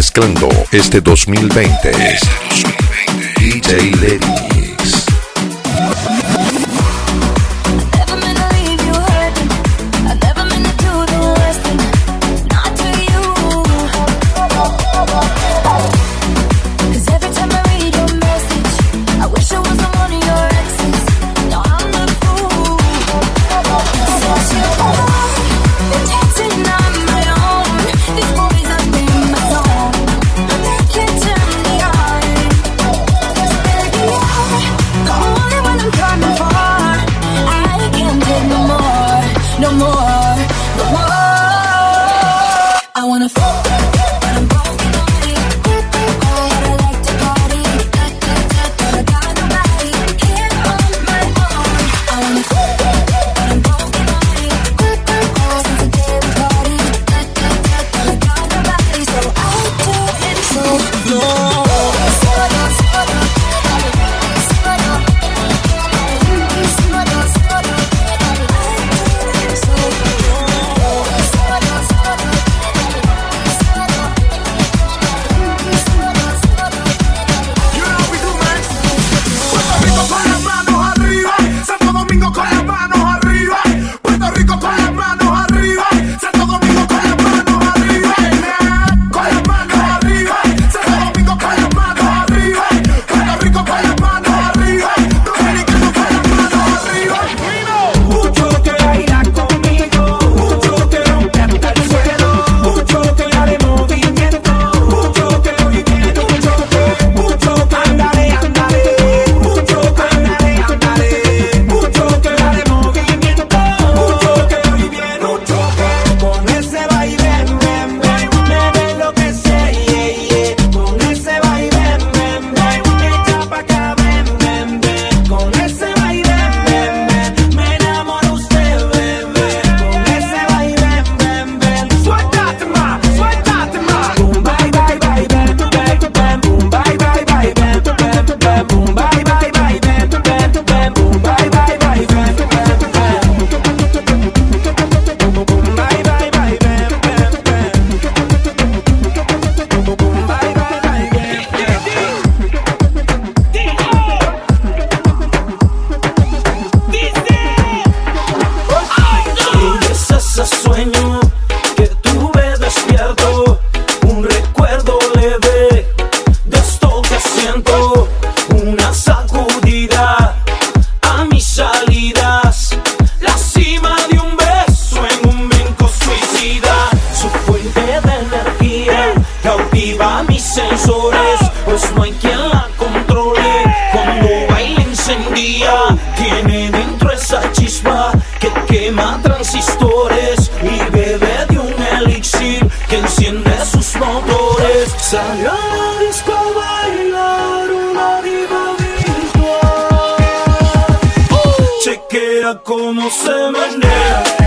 mezclando este 2020. DJ Lady. como se maneira.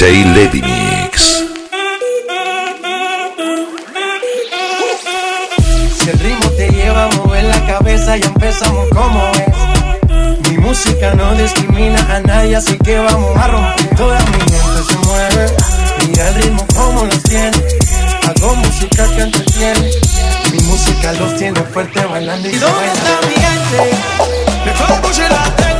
Lady Si el ritmo te lleva a mover la cabeza, y empezamos como es. Mi música no discrimina a nadie, así que vamos a romper. Toda mi gente se mueve, mira el ritmo como los tiene. Hago música que entretiene. Mi música los tiene fuerte bailando y ¿Y está mi gente? Mejor la tengo.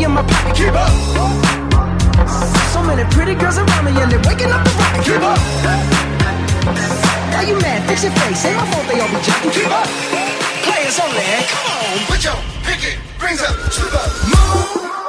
money in my pocket. Keep up. So many pretty girls around me, and they're waking up the rocket. Keep up. Now you mad? Fix your face. Ain't my fault they all be jacking. Keep up. Players only. Come on, put your pinky rings up to the moon.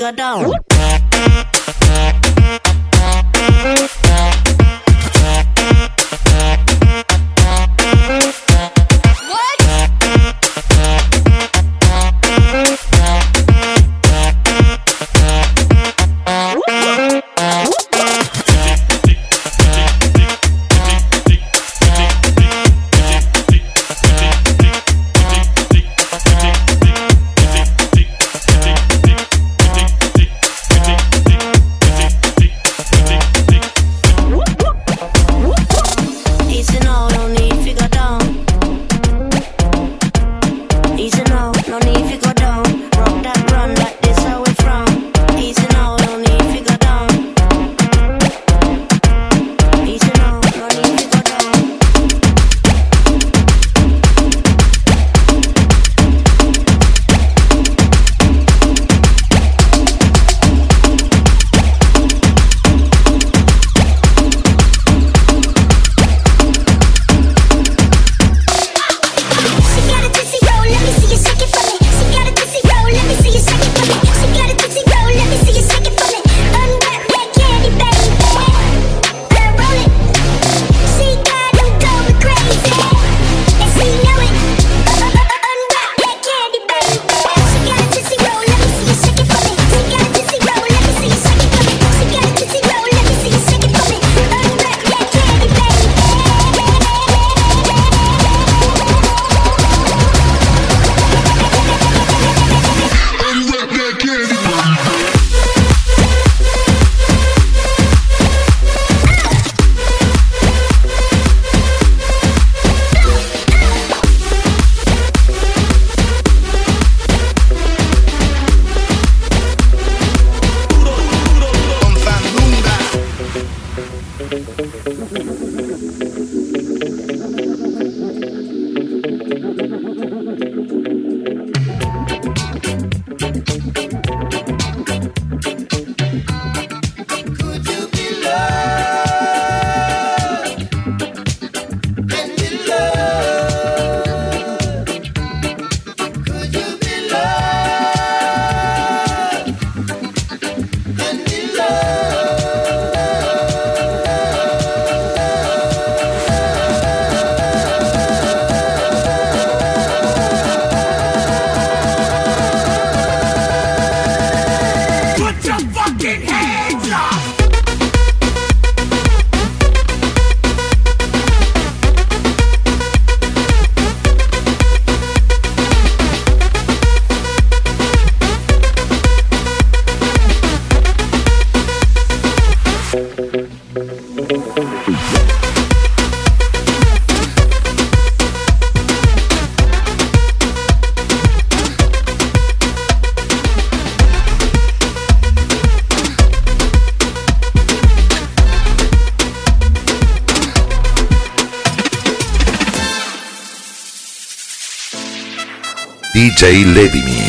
go down. DJ Lady